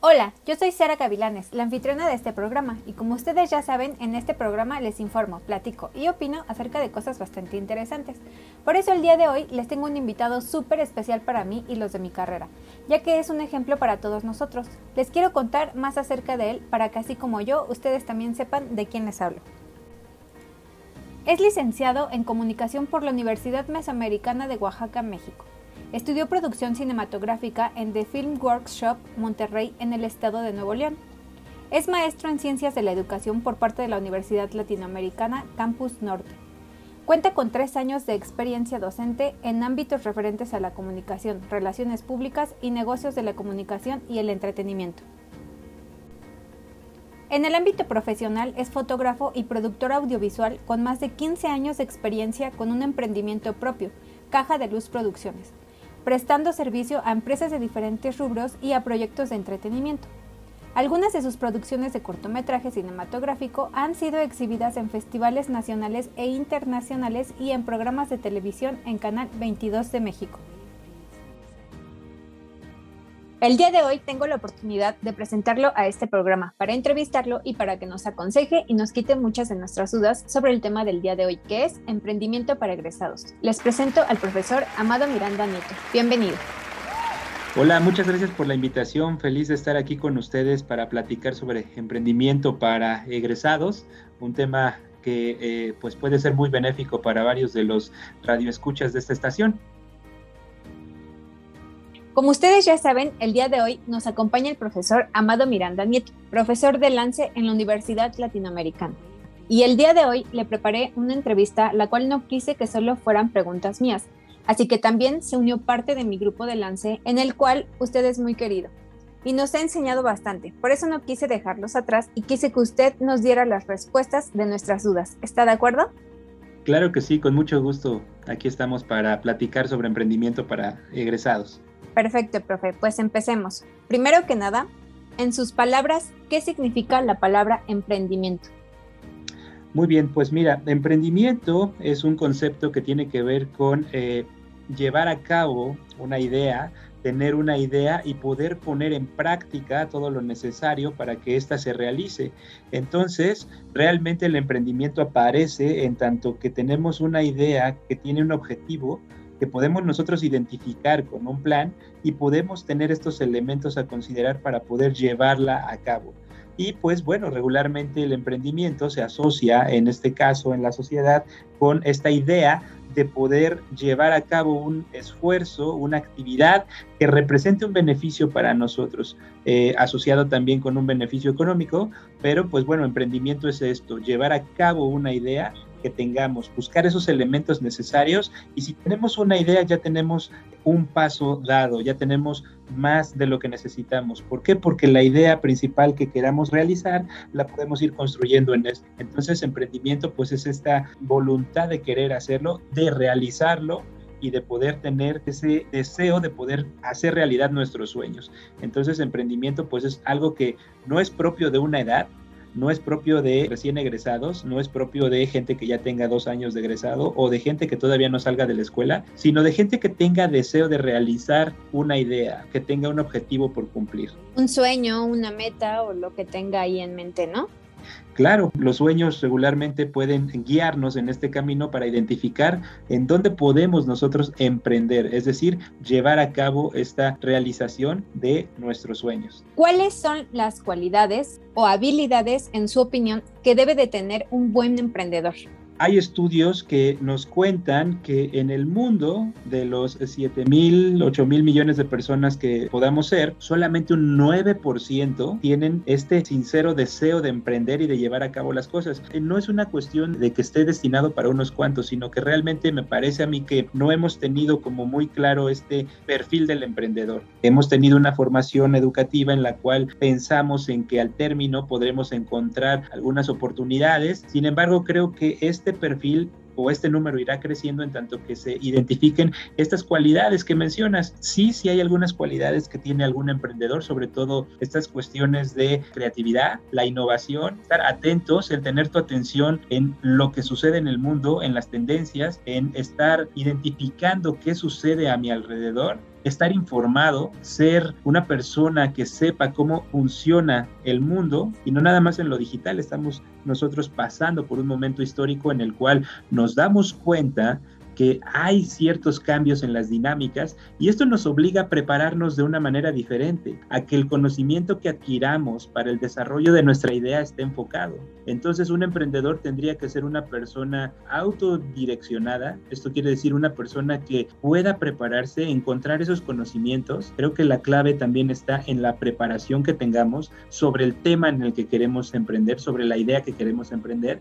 Hola, yo soy Sara Gavilanes, la anfitriona de este programa, y como ustedes ya saben, en este programa les informo, platico y opino acerca de cosas bastante interesantes. Por eso el día de hoy les tengo un invitado súper especial para mí y los de mi carrera, ya que es un ejemplo para todos nosotros. Les quiero contar más acerca de él para que así como yo, ustedes también sepan de quién les hablo. Es licenciado en Comunicación por la Universidad Mesoamericana de Oaxaca, México. Estudió producción cinematográfica en The Film Workshop Monterrey en el estado de Nuevo León. Es maestro en Ciencias de la Educación por parte de la Universidad Latinoamericana Campus Norte. Cuenta con tres años de experiencia docente en ámbitos referentes a la comunicación, relaciones públicas y negocios de la comunicación y el entretenimiento. En el ámbito profesional es fotógrafo y productor audiovisual con más de 15 años de experiencia con un emprendimiento propio, Caja de Luz Producciones prestando servicio a empresas de diferentes rubros y a proyectos de entretenimiento. Algunas de sus producciones de cortometraje cinematográfico han sido exhibidas en festivales nacionales e internacionales y en programas de televisión en Canal 22 de México. El día de hoy tengo la oportunidad de presentarlo a este programa para entrevistarlo y para que nos aconseje y nos quite muchas de nuestras dudas sobre el tema del día de hoy, que es emprendimiento para egresados. Les presento al profesor Amado Miranda Nieto. Bienvenido. Hola, muchas gracias por la invitación. Feliz de estar aquí con ustedes para platicar sobre emprendimiento para egresados, un tema que eh, pues puede ser muy benéfico para varios de los radioescuchas de esta estación. Como ustedes ya saben, el día de hoy nos acompaña el profesor Amado Miranda Nieto, profesor de Lance en la Universidad Latinoamericana. Y el día de hoy le preparé una entrevista, la cual no quise que solo fueran preguntas mías, así que también se unió parte de mi grupo de Lance, en el cual usted es muy querido. Y nos ha enseñado bastante, por eso no quise dejarlos atrás y quise que usted nos diera las respuestas de nuestras dudas. ¿Está de acuerdo? Claro que sí, con mucho gusto. Aquí estamos para platicar sobre emprendimiento para egresados. Perfecto, profe. Pues empecemos. Primero que nada, en sus palabras, ¿qué significa la palabra emprendimiento? Muy bien, pues mira, emprendimiento es un concepto que tiene que ver con eh, llevar a cabo una idea, tener una idea y poder poner en práctica todo lo necesario para que ésta se realice. Entonces, realmente el emprendimiento aparece en tanto que tenemos una idea que tiene un objetivo, que podemos nosotros identificar con un plan y podemos tener estos elementos a considerar para poder llevarla a cabo. Y pues bueno, regularmente el emprendimiento se asocia, en este caso en la sociedad, con esta idea de poder llevar a cabo un esfuerzo, una actividad que represente un beneficio para nosotros, eh, asociado también con un beneficio económico, pero pues bueno, emprendimiento es esto, llevar a cabo una idea que tengamos, buscar esos elementos necesarios y si tenemos una idea ya tenemos un paso dado, ya tenemos más de lo que necesitamos. ¿Por qué? Porque la idea principal que queramos realizar la podemos ir construyendo en esto. Entonces, emprendimiento pues es esta voluntad de querer hacerlo, de realizarlo y de poder tener ese deseo de poder hacer realidad nuestros sueños. Entonces, emprendimiento pues es algo que no es propio de una edad, no es propio de recién egresados, no es propio de gente que ya tenga dos años de egresado o de gente que todavía no salga de la escuela, sino de gente que tenga deseo de realizar una idea, que tenga un objetivo por cumplir. Un sueño, una meta o lo que tenga ahí en mente, ¿no? Claro, los sueños regularmente pueden guiarnos en este camino para identificar en dónde podemos nosotros emprender, es decir, llevar a cabo esta realización de nuestros sueños. ¿Cuáles son las cualidades o habilidades, en su opinión, que debe de tener un buen emprendedor? Hay estudios que nos cuentan que en el mundo de los 7 mil, 8 mil millones de personas que podamos ser, solamente un 9% tienen este sincero deseo de emprender y de llevar a cabo las cosas. Eh, no es una cuestión de que esté destinado para unos cuantos, sino que realmente me parece a mí que no hemos tenido como muy claro este perfil del emprendedor. Hemos tenido una formación educativa en la cual pensamos en que al término podremos encontrar algunas oportunidades. Sin embargo, creo que este este perfil o este número irá creciendo en tanto que se identifiquen estas cualidades que mencionas. Sí, sí hay algunas cualidades que tiene algún emprendedor, sobre todo estas cuestiones de creatividad, la innovación, estar atentos, el tener tu atención en lo que sucede en el mundo, en las tendencias, en estar identificando qué sucede a mi alrededor estar informado, ser una persona que sepa cómo funciona el mundo y no nada más en lo digital, estamos nosotros pasando por un momento histórico en el cual nos damos cuenta que hay ciertos cambios en las dinámicas y esto nos obliga a prepararnos de una manera diferente, a que el conocimiento que adquiramos para el desarrollo de nuestra idea esté enfocado. Entonces un emprendedor tendría que ser una persona autodireccionada, esto quiere decir una persona que pueda prepararse, encontrar esos conocimientos. Creo que la clave también está en la preparación que tengamos sobre el tema en el que queremos emprender, sobre la idea que queremos emprender,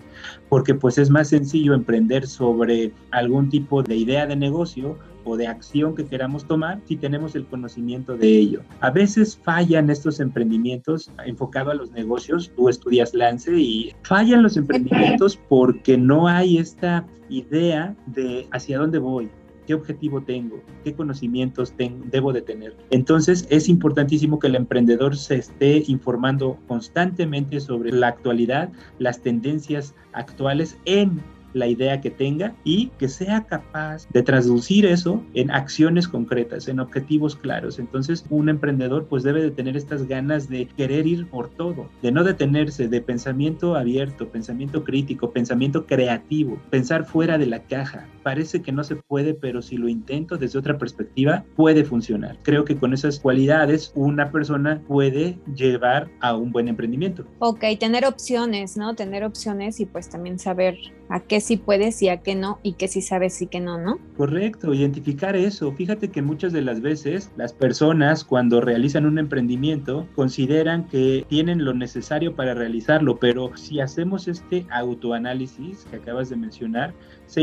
porque pues es más sencillo emprender sobre algún tipo de idea de negocio o de acción que queramos tomar si tenemos el conocimiento de ello. A veces fallan estos emprendimientos enfocados a los negocios. Tú estudias Lance y fallan los emprendimientos porque no hay esta idea de hacia dónde voy, qué objetivo tengo, qué conocimientos debo de tener. Entonces es importantísimo que el emprendedor se esté informando constantemente sobre la actualidad, las tendencias actuales en la idea que tenga y que sea capaz de traducir eso en acciones concretas, en objetivos claros. Entonces, un emprendedor pues debe de tener estas ganas de querer ir por todo, de no detenerse, de pensamiento abierto, pensamiento crítico, pensamiento creativo, pensar fuera de la caja. Parece que no se puede, pero si lo intento desde otra perspectiva, puede funcionar. Creo que con esas cualidades una persona puede llevar a un buen emprendimiento. Ok, tener opciones, ¿no? Tener opciones y pues también saber a qué sí puedes y a qué no, y qué sí sabes y qué no, ¿no? Correcto, identificar eso. Fíjate que muchas de las veces las personas cuando realizan un emprendimiento consideran que tienen lo necesario para realizarlo, pero si hacemos este autoanálisis que acabas de mencionar, se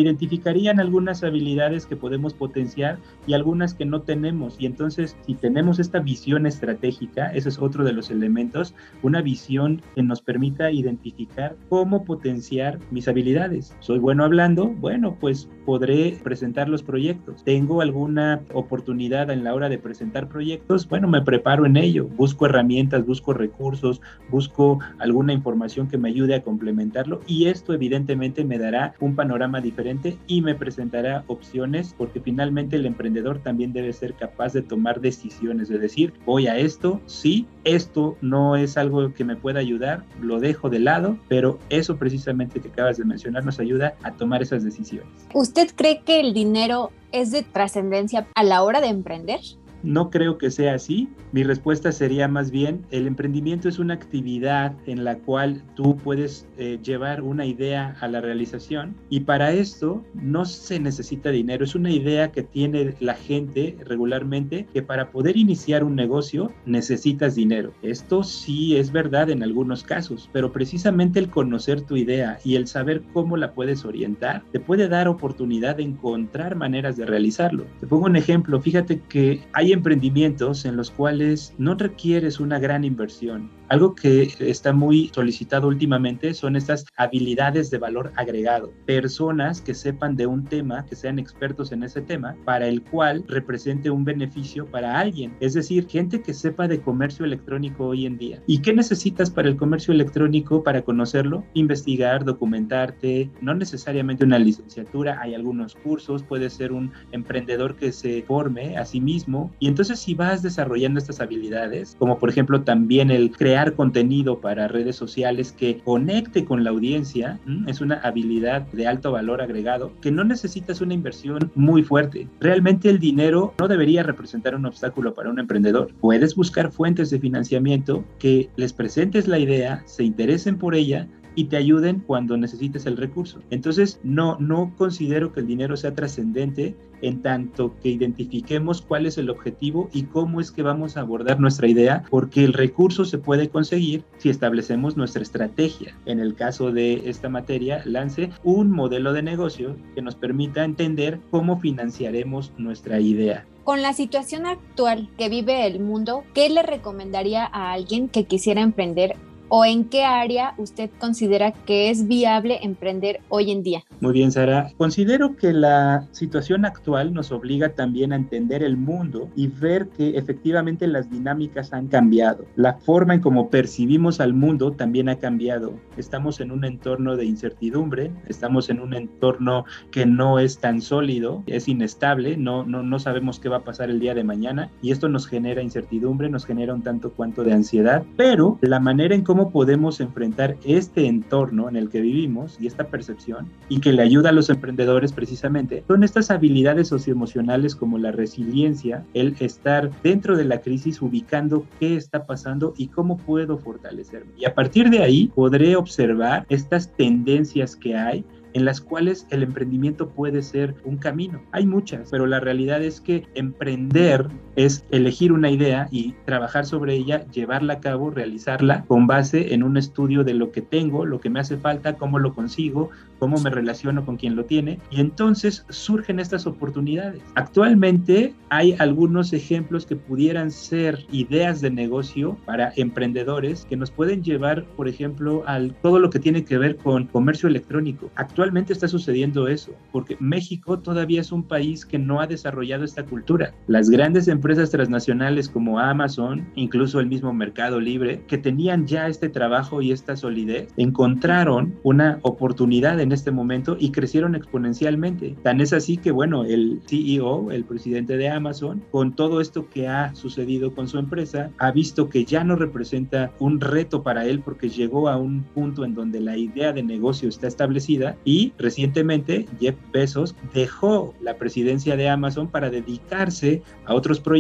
identificarían algunas habilidades que podemos potenciar y algunas que no tenemos. Y entonces, si tenemos esta visión estratégica, ese es otro de los elementos, una visión que nos permita identificar cómo potenciar mis habilidades. Soy bueno hablando, bueno, pues podré presentar los proyectos. Tengo alguna oportunidad en la hora de presentar proyectos, bueno, me preparo en ello, busco herramientas, busco recursos, busco alguna información que me ayude a complementarlo y esto evidentemente me dará un panorama diferente y me presentará opciones porque finalmente el emprendedor también debe ser capaz de tomar decisiones, de decir, voy a esto, sí, esto no es algo que me pueda ayudar, lo dejo de lado, pero eso precisamente que acabas de mencionar nos ayuda a tomar esas decisiones. ¿Usted cree que el dinero es de trascendencia a la hora de emprender? No creo que sea así. Mi respuesta sería más bien, el emprendimiento es una actividad en la cual tú puedes eh, llevar una idea a la realización y para esto no se necesita dinero. Es una idea que tiene la gente regularmente que para poder iniciar un negocio necesitas dinero. Esto sí es verdad en algunos casos, pero precisamente el conocer tu idea y el saber cómo la puedes orientar te puede dar oportunidad de encontrar maneras de realizarlo. Te pongo un ejemplo. Fíjate que hay emprendimientos en los cuales no requieres una gran inversión. Algo que está muy solicitado últimamente son estas habilidades de valor agregado. Personas que sepan de un tema, que sean expertos en ese tema, para el cual represente un beneficio para alguien. Es decir, gente que sepa de comercio electrónico hoy en día. ¿Y qué necesitas para el comercio electrónico para conocerlo? Investigar, documentarte, no necesariamente una licenciatura, hay algunos cursos, puede ser un emprendedor que se forme a sí mismo y entonces si vas desarrollando estas habilidades, como por ejemplo también el crear contenido para redes sociales que conecte con la audiencia, es una habilidad de alto valor agregado que no necesitas una inversión muy fuerte. Realmente el dinero no debería representar un obstáculo para un emprendedor. Puedes buscar fuentes de financiamiento que les presentes la idea, se interesen por ella y te ayuden cuando necesites el recurso. Entonces, no, no considero que el dinero sea trascendente en tanto que identifiquemos cuál es el objetivo y cómo es que vamos a abordar nuestra idea, porque el recurso se puede conseguir si establecemos nuestra estrategia. En el caso de esta materia, lance un modelo de negocio que nos permita entender cómo financiaremos nuestra idea. Con la situación actual que vive el mundo, ¿qué le recomendaría a alguien que quisiera emprender o en qué área usted considera que es viable emprender hoy en día. Muy bien, Sara. Considero que la situación actual nos obliga también a entender el mundo y ver que efectivamente las dinámicas han cambiado. La forma en cómo percibimos al mundo también ha cambiado. Estamos en un entorno de incertidumbre, estamos en un entorno que no es tan sólido, es inestable, no, no, no sabemos qué va a pasar el día de mañana y esto nos genera incertidumbre, nos genera un tanto cuanto de ansiedad, pero la manera en cómo podemos enfrentar este entorno en el que vivimos y esta percepción y que le ayuda a los emprendedores precisamente son estas habilidades socioemocionales como la resiliencia, el estar dentro de la crisis ubicando qué está pasando y cómo puedo fortalecerme. Y a partir de ahí podré observar estas tendencias que hay en las cuales el emprendimiento puede ser un camino. Hay muchas, pero la realidad es que emprender es elegir una idea y trabajar sobre ella, llevarla a cabo, realizarla con base en un estudio de lo que tengo, lo que me hace falta, cómo lo consigo, cómo me relaciono con quien lo tiene y entonces surgen estas oportunidades. Actualmente hay algunos ejemplos que pudieran ser ideas de negocio para emprendedores que nos pueden llevar, por ejemplo, al todo lo que tiene que ver con comercio electrónico. Actualmente está sucediendo eso, porque México todavía es un país que no ha desarrollado esta cultura. Las grandes empresas transnacionales como Amazon, incluso el mismo Mercado Libre, que tenían ya este trabajo y esta solidez, encontraron una oportunidad en este momento y crecieron exponencialmente. Tan es así que, bueno, el CEO, el presidente de Amazon, con todo esto que ha sucedido con su empresa, ha visto que ya no representa un reto para él porque llegó a un punto en donde la idea de negocio está establecida y recientemente Jeff Bezos dejó la presidencia de Amazon para dedicarse a otros proyectos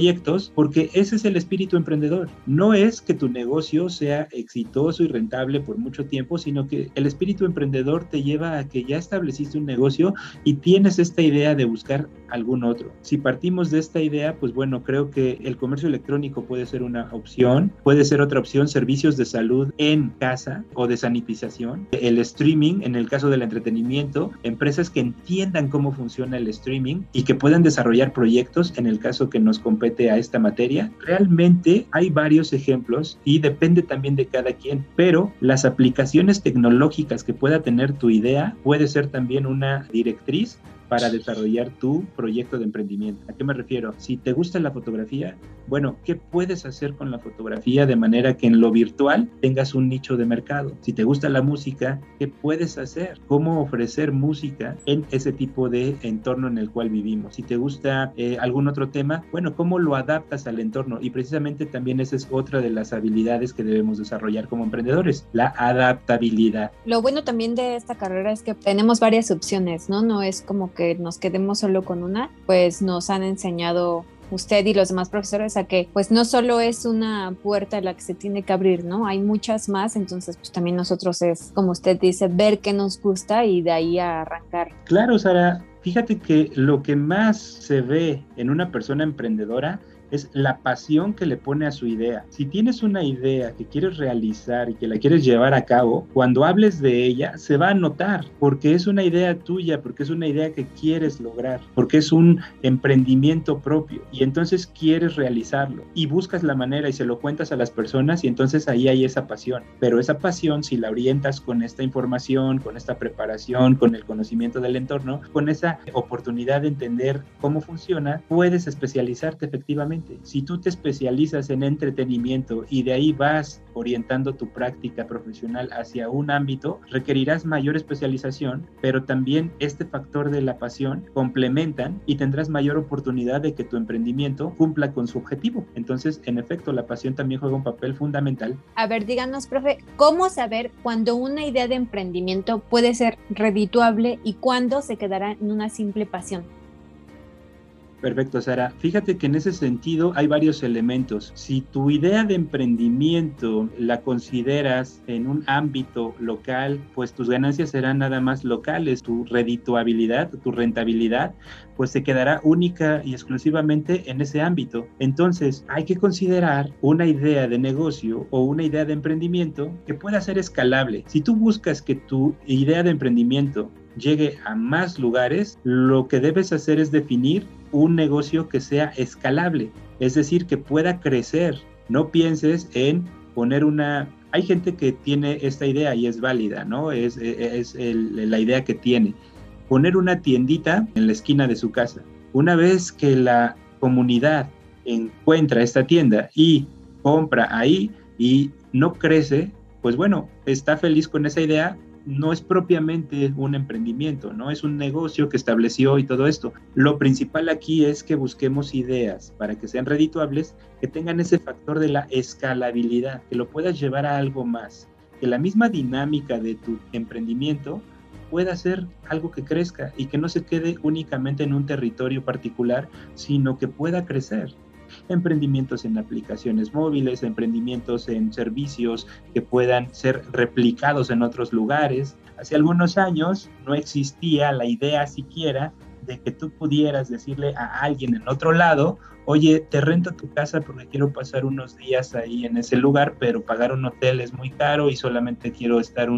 porque ese es el espíritu emprendedor. No es que tu negocio sea exitoso y rentable por mucho tiempo, sino que el espíritu emprendedor te lleva a que ya estableciste un negocio y tienes esta idea de buscar algún otro. Si partimos de esta idea, pues bueno, creo que el comercio electrónico puede ser una opción, puede ser otra opción, servicios de salud en casa o de sanitización, el streaming en el caso del entretenimiento, empresas que entiendan cómo funciona el streaming y que puedan desarrollar proyectos en el caso que nos compete a esta materia. Realmente hay varios ejemplos y depende también de cada quien, pero las aplicaciones tecnológicas que pueda tener tu idea puede ser también una directriz para desarrollar tu proyecto de emprendimiento. ¿A qué me refiero? Si te gusta la fotografía, bueno, ¿qué puedes hacer con la fotografía de manera que en lo virtual tengas un nicho de mercado? Si te gusta la música, ¿qué puedes hacer? ¿Cómo ofrecer música en ese tipo de entorno en el cual vivimos? Si te gusta eh, algún otro tema, bueno, ¿cómo lo adaptas al entorno? Y precisamente también esa es otra de las habilidades que debemos desarrollar como emprendedores, la adaptabilidad. Lo bueno también de esta carrera es que tenemos varias opciones, ¿no? No es como que nos quedemos solo con una, pues nos han enseñado usted y los demás profesores a que pues no solo es una puerta la que se tiene que abrir, ¿no? Hay muchas más, entonces pues también nosotros es, como usted dice, ver qué nos gusta y de ahí a arrancar. Claro, Sara, fíjate que lo que más se ve en una persona emprendedora es la pasión que le pone a su idea. Si tienes una idea que quieres realizar y que la quieres llevar a cabo, cuando hables de ella se va a notar porque es una idea tuya, porque es una idea que quieres lograr, porque es un emprendimiento propio y entonces quieres realizarlo y buscas la manera y se lo cuentas a las personas y entonces ahí hay esa pasión. Pero esa pasión si la orientas con esta información, con esta preparación, con el conocimiento del entorno, con esa oportunidad de entender cómo funciona, puedes especializarte efectivamente si tú te especializas en entretenimiento y de ahí vas orientando tu práctica profesional hacia un ámbito, requerirás mayor especialización, pero también este factor de la pasión complementan y tendrás mayor oportunidad de que tu emprendimiento cumpla con su objetivo. Entonces, en efecto, la pasión también juega un papel fundamental. A ver, díganos, profe, ¿cómo saber cuándo una idea de emprendimiento puede ser redituable y cuándo se quedará en una simple pasión? Perfecto, Sara. Fíjate que en ese sentido hay varios elementos. Si tu idea de emprendimiento la consideras en un ámbito local, pues tus ganancias serán nada más locales. Tu redituabilidad, tu rentabilidad, pues se quedará única y exclusivamente en ese ámbito. Entonces, hay que considerar una idea de negocio o una idea de emprendimiento que pueda ser escalable. Si tú buscas que tu idea de emprendimiento llegue a más lugares, lo que debes hacer es definir un negocio que sea escalable, es decir, que pueda crecer. No pienses en poner una hay gente que tiene esta idea y es válida, ¿no? Es, es la idea que tiene. Poner una tiendita en la esquina de su casa. Una vez que la comunidad encuentra esta tienda y compra ahí y no crece, pues bueno, está feliz con esa idea, no es propiamente un emprendimiento, no es un negocio que estableció y todo esto. Lo principal aquí es que busquemos ideas para que sean redituables, que tengan ese factor de la escalabilidad, que lo puedas llevar a algo más, que la misma dinámica de tu emprendimiento pueda ser algo que crezca y que no se quede únicamente en un territorio particular, sino que pueda crecer emprendimientos en aplicaciones móviles, emprendimientos en servicios que puedan ser replicados en otros lugares. Hace algunos años no existía la idea siquiera de que tú pudieras decirle a alguien en otro lado, oye, te rento tu casa porque quiero pasar unos días ahí en ese lugar, pero pagar un hotel es muy caro y solamente quiero estar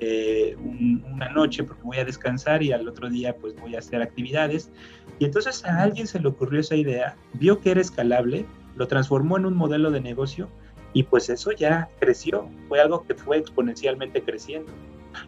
eh, una noche porque voy a descansar y al otro día pues voy a hacer actividades. Y entonces a alguien se le ocurrió esa idea, vio que era escalable, lo transformó en un modelo de negocio y pues eso ya creció, fue algo que fue exponencialmente creciendo.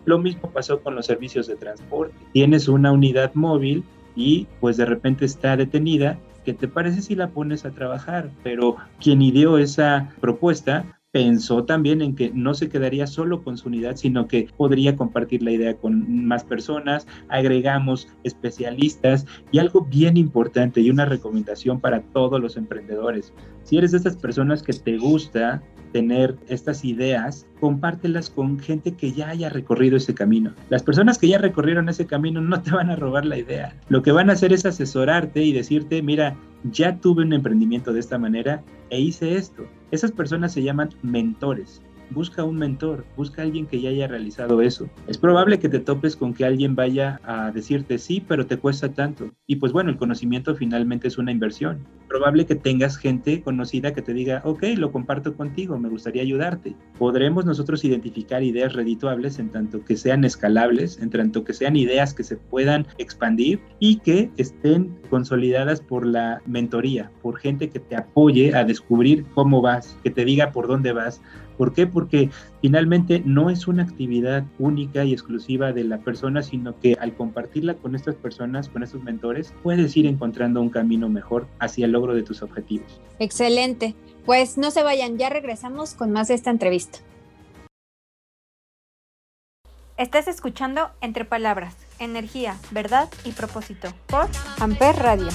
Lo mismo pasó con los servicios de transporte. Tienes una unidad móvil y pues de repente está detenida, ¿qué te parece si la pones a trabajar? Pero quien ideó esa propuesta pensó también en que no se quedaría solo con su unidad, sino que podría compartir la idea con más personas, agregamos especialistas y algo bien importante y una recomendación para todos los emprendedores. Si eres de estas personas que te gusta tener estas ideas, compártelas con gente que ya haya recorrido ese camino. Las personas que ya recorrieron ese camino no te van a robar la idea. Lo que van a hacer es asesorarte y decirte, mira, ya tuve un emprendimiento de esta manera e hice esto. Esas personas se llaman mentores busca un mentor, busca alguien que ya haya realizado eso. Es probable que te topes con que alguien vaya a decirte sí, pero te cuesta tanto. Y pues bueno, el conocimiento finalmente es una inversión. Probable que tengas gente conocida que te diga, ok, lo comparto contigo, me gustaría ayudarte. Podremos nosotros identificar ideas redituables en tanto que sean escalables, en tanto que sean ideas que se puedan expandir y que estén consolidadas por la mentoría, por gente que te apoye a descubrir cómo vas, que te diga por dónde vas, ¿Por qué? Porque finalmente no es una actividad única y exclusiva de la persona, sino que al compartirla con estas personas, con estos mentores, puedes ir encontrando un camino mejor hacia el logro de tus objetivos. Excelente. Pues no se vayan, ya regresamos con más de esta entrevista. Estás escuchando Entre Palabras, Energía, Verdad y Propósito por Amper Radio.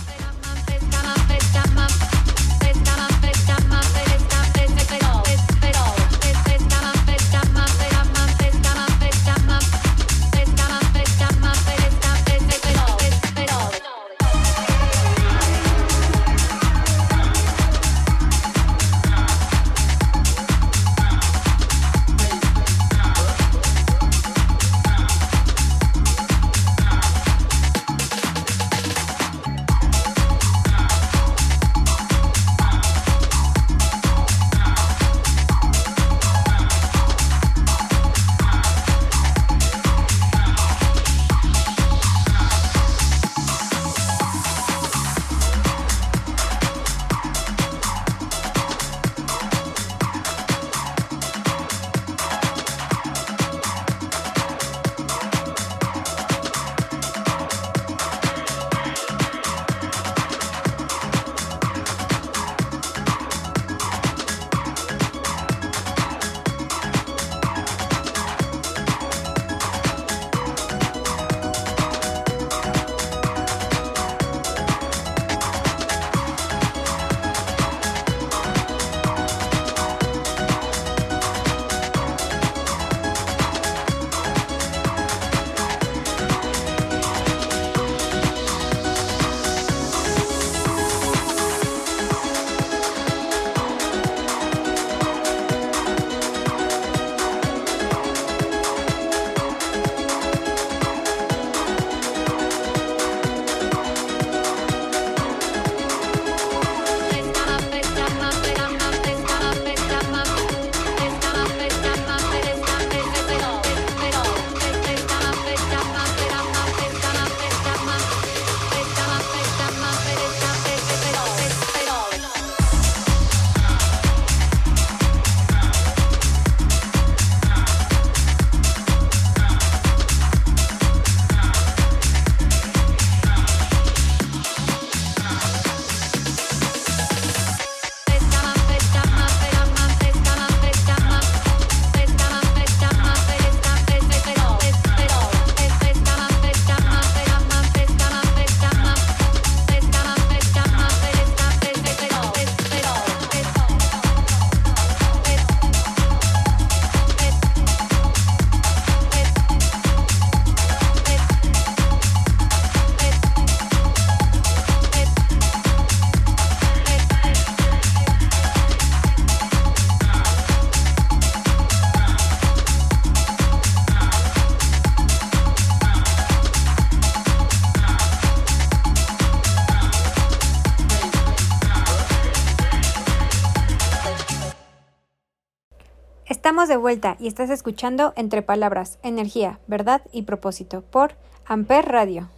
De vuelta y estás escuchando Entre Palabras, Energía, Verdad y Propósito por Amper Radio.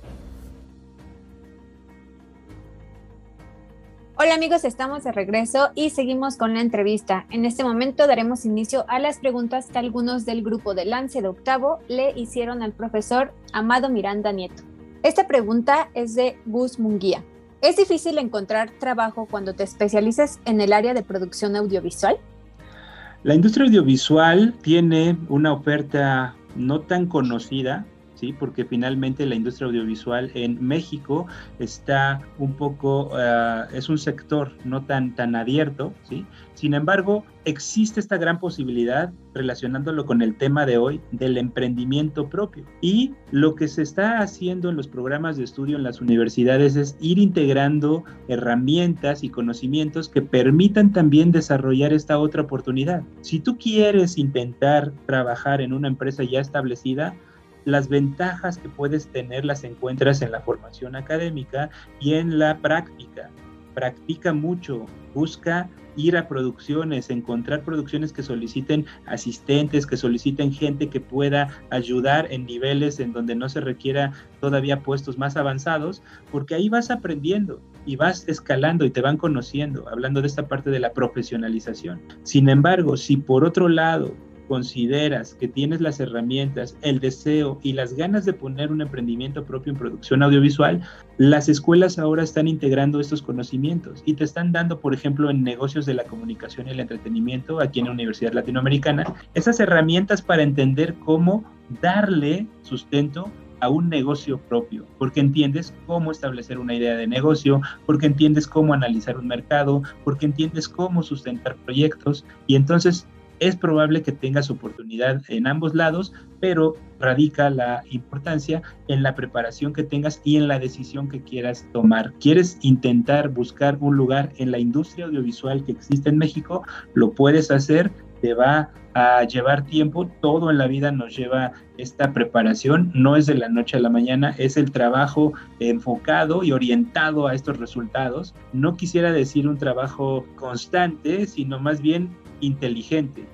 Hola amigos, estamos de regreso y seguimos con la entrevista. En este momento daremos inicio a las preguntas que algunos del grupo de Lance de Octavo le hicieron al profesor Amado Miranda Nieto. Esta pregunta es de Gus Munguía. ¿Es difícil encontrar trabajo cuando te especializas en el área de producción audiovisual? La industria audiovisual tiene una oferta no tan conocida, ¿sí? porque finalmente la industria audiovisual en México está un poco, uh, es un sector no tan, tan abierto, ¿sí? sin embargo, existe esta gran posibilidad relacionándolo con el tema de hoy del emprendimiento propio. Y lo que se está haciendo en los programas de estudio en las universidades es ir integrando herramientas y conocimientos que permitan también desarrollar esta otra oportunidad. Si tú quieres intentar trabajar en una empresa ya establecida, las ventajas que puedes tener las encuentras en la formación académica y en la práctica. Practica mucho, busca ir a producciones, encontrar producciones que soliciten asistentes, que soliciten gente que pueda ayudar en niveles en donde no se requiera todavía puestos más avanzados, porque ahí vas aprendiendo y vas escalando y te van conociendo, hablando de esta parte de la profesionalización. Sin embargo, si por otro lado consideras que tienes las herramientas, el deseo y las ganas de poner un emprendimiento propio en producción audiovisual, las escuelas ahora están integrando estos conocimientos y te están dando, por ejemplo, en negocios de la comunicación y el entretenimiento, aquí en la Universidad Latinoamericana, esas herramientas para entender cómo darle sustento a un negocio propio, porque entiendes cómo establecer una idea de negocio, porque entiendes cómo analizar un mercado, porque entiendes cómo sustentar proyectos y entonces es probable que tengas oportunidad en ambos lados, pero radica la importancia en la preparación que tengas y en la decisión que quieras tomar. ¿Quieres intentar buscar un lugar en la industria audiovisual que existe en México? Lo puedes hacer, te va a llevar tiempo, todo en la vida nos lleva esta preparación, no es de la noche a la mañana, es el trabajo enfocado y orientado a estos resultados. No quisiera decir un trabajo constante, sino más bien inteligente.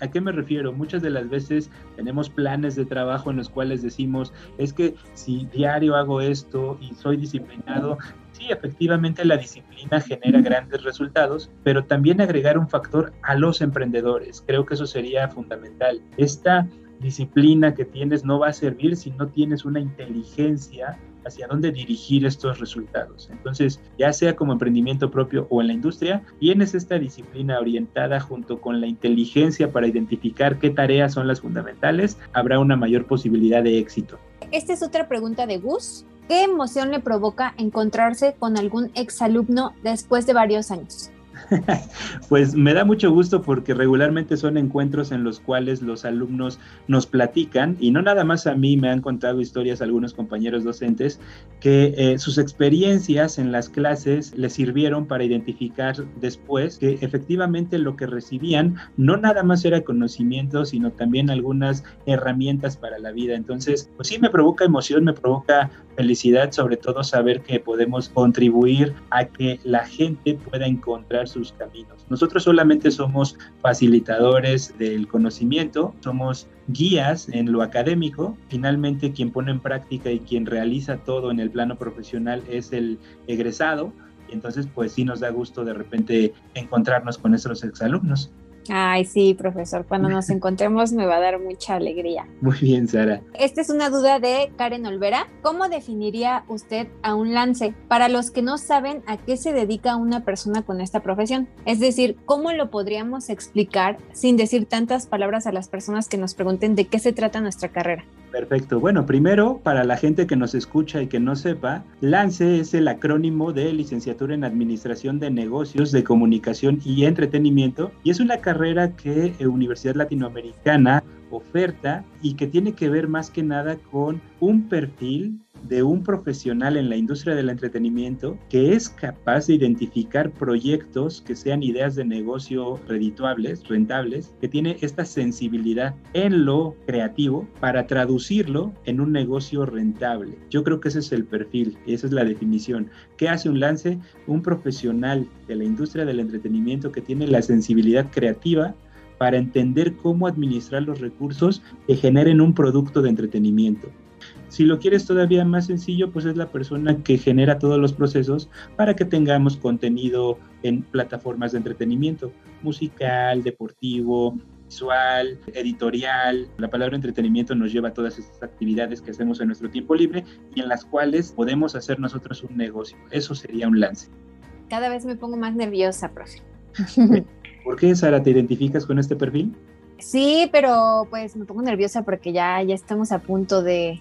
¿A qué me refiero? Muchas de las veces tenemos planes de trabajo en los cuales decimos, es que si diario hago esto y soy disciplinado, sí, efectivamente la disciplina genera grandes resultados, pero también agregar un factor a los emprendedores. Creo que eso sería fundamental. Esta disciplina que tienes no va a servir si no tienes una inteligencia hacia dónde dirigir estos resultados. Entonces, ya sea como emprendimiento propio o en la industria, tienes esta disciplina orientada junto con la inteligencia para identificar qué tareas son las fundamentales, habrá una mayor posibilidad de éxito. Esta es otra pregunta de Gus. ¿Qué emoción le provoca encontrarse con algún exalumno después de varios años? pues me da mucho gusto porque regularmente son encuentros en los cuales los alumnos nos platican y no nada más a mí me han contado historias algunos compañeros docentes que eh, sus experiencias en las clases les sirvieron para identificar después que efectivamente lo que recibían no nada más era conocimiento sino también algunas herramientas para la vida. Entonces, pues sí me provoca emoción, me provoca felicidad, sobre todo saber que podemos contribuir a que la gente pueda encontrar sus caminos. Nosotros solamente somos facilitadores del conocimiento, somos guías en lo académico. Finalmente, quien pone en práctica y quien realiza todo en el plano profesional es el egresado. Y entonces, pues sí nos da gusto de repente encontrarnos con nuestros exalumnos. Ay, sí, profesor, cuando nos encontremos me va a dar mucha alegría. Muy bien, Sara. Esta es una duda de Karen Olvera. ¿Cómo definiría usted a un lance para los que no saben a qué se dedica una persona con esta profesión? Es decir, ¿cómo lo podríamos explicar sin decir tantas palabras a las personas que nos pregunten de qué se trata nuestra carrera? Perfecto. Bueno, primero, para la gente que nos escucha y que no sepa, LANCE es el acrónimo de Licenciatura en Administración de Negocios, de Comunicación y Entretenimiento y es una carrera que eh, Universidad Latinoamericana oferta y que tiene que ver más que nada con un perfil de un profesional en la industria del entretenimiento que es capaz de identificar proyectos que sean ideas de negocio redituables, rentables, que tiene esta sensibilidad en lo creativo para traducirlo en un negocio rentable. Yo creo que ese es el perfil, esa es la definición. ¿Qué hace un lance? Un profesional de la industria del entretenimiento que tiene la sensibilidad creativa para entender cómo administrar los recursos que generen un producto de entretenimiento. Si lo quieres todavía más sencillo, pues es la persona que genera todos los procesos para que tengamos contenido en plataformas de entretenimiento, musical, deportivo, visual, editorial. La palabra entretenimiento nos lleva a todas estas actividades que hacemos en nuestro tiempo libre y en las cuales podemos hacer nosotros un negocio. Eso sería un lance. Cada vez me pongo más nerviosa, profe. ¿Por qué, Sara, te identificas con este perfil? Sí, pero pues me pongo nerviosa porque ya, ya estamos a punto de,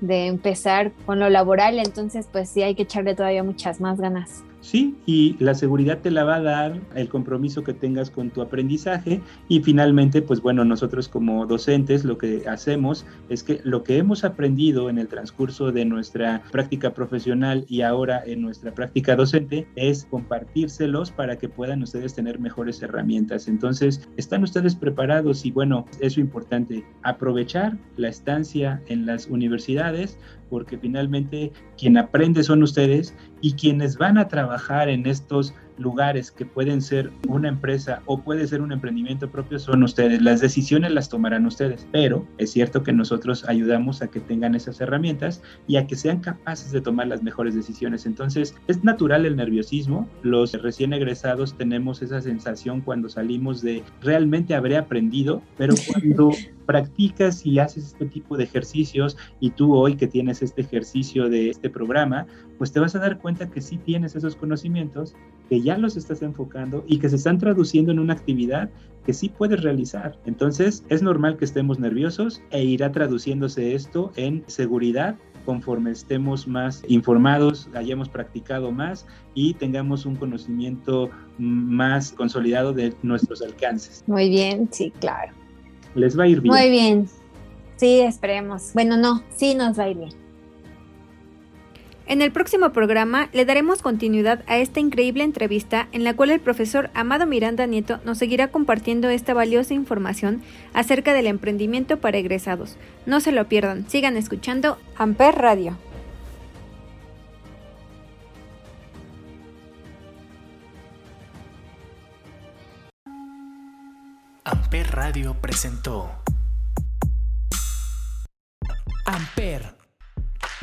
de empezar con lo laboral, entonces pues sí hay que echarle todavía muchas más ganas. Sí, y la seguridad te la va a dar el compromiso que tengas con tu aprendizaje y finalmente, pues bueno, nosotros como docentes lo que hacemos es que lo que hemos aprendido en el transcurso de nuestra práctica profesional y ahora en nuestra práctica docente es compartírselos para que puedan ustedes tener mejores herramientas. Entonces, ¿están ustedes preparados? Y bueno, eso importante, aprovechar la estancia en las universidades porque finalmente quien aprende son ustedes y quienes van a trabajar en estos lugares que pueden ser una empresa o puede ser un emprendimiento propio son ustedes. Las decisiones las tomarán ustedes, pero es cierto que nosotros ayudamos a que tengan esas herramientas y a que sean capaces de tomar las mejores decisiones. Entonces, es natural el nerviosismo. Los recién egresados tenemos esa sensación cuando salimos de realmente habré aprendido, pero cuando practicas y haces este tipo de ejercicios y tú hoy que tienes este ejercicio de este programa, pues te vas a dar cuenta que sí tienes esos conocimientos, que ya los estás enfocando y que se están traduciendo en una actividad que sí puedes realizar. Entonces es normal que estemos nerviosos e irá traduciéndose esto en seguridad conforme estemos más informados, hayamos practicado más y tengamos un conocimiento más consolidado de nuestros alcances. Muy bien, sí, claro. Les va a ir bien. Muy bien. Sí, esperemos. Bueno, no, sí nos va a ir bien. En el próximo programa le daremos continuidad a esta increíble entrevista en la cual el profesor Amado Miranda Nieto nos seguirá compartiendo esta valiosa información acerca del emprendimiento para egresados. No se lo pierdan, sigan escuchando Amper Radio. Amper Radio presentó Amper,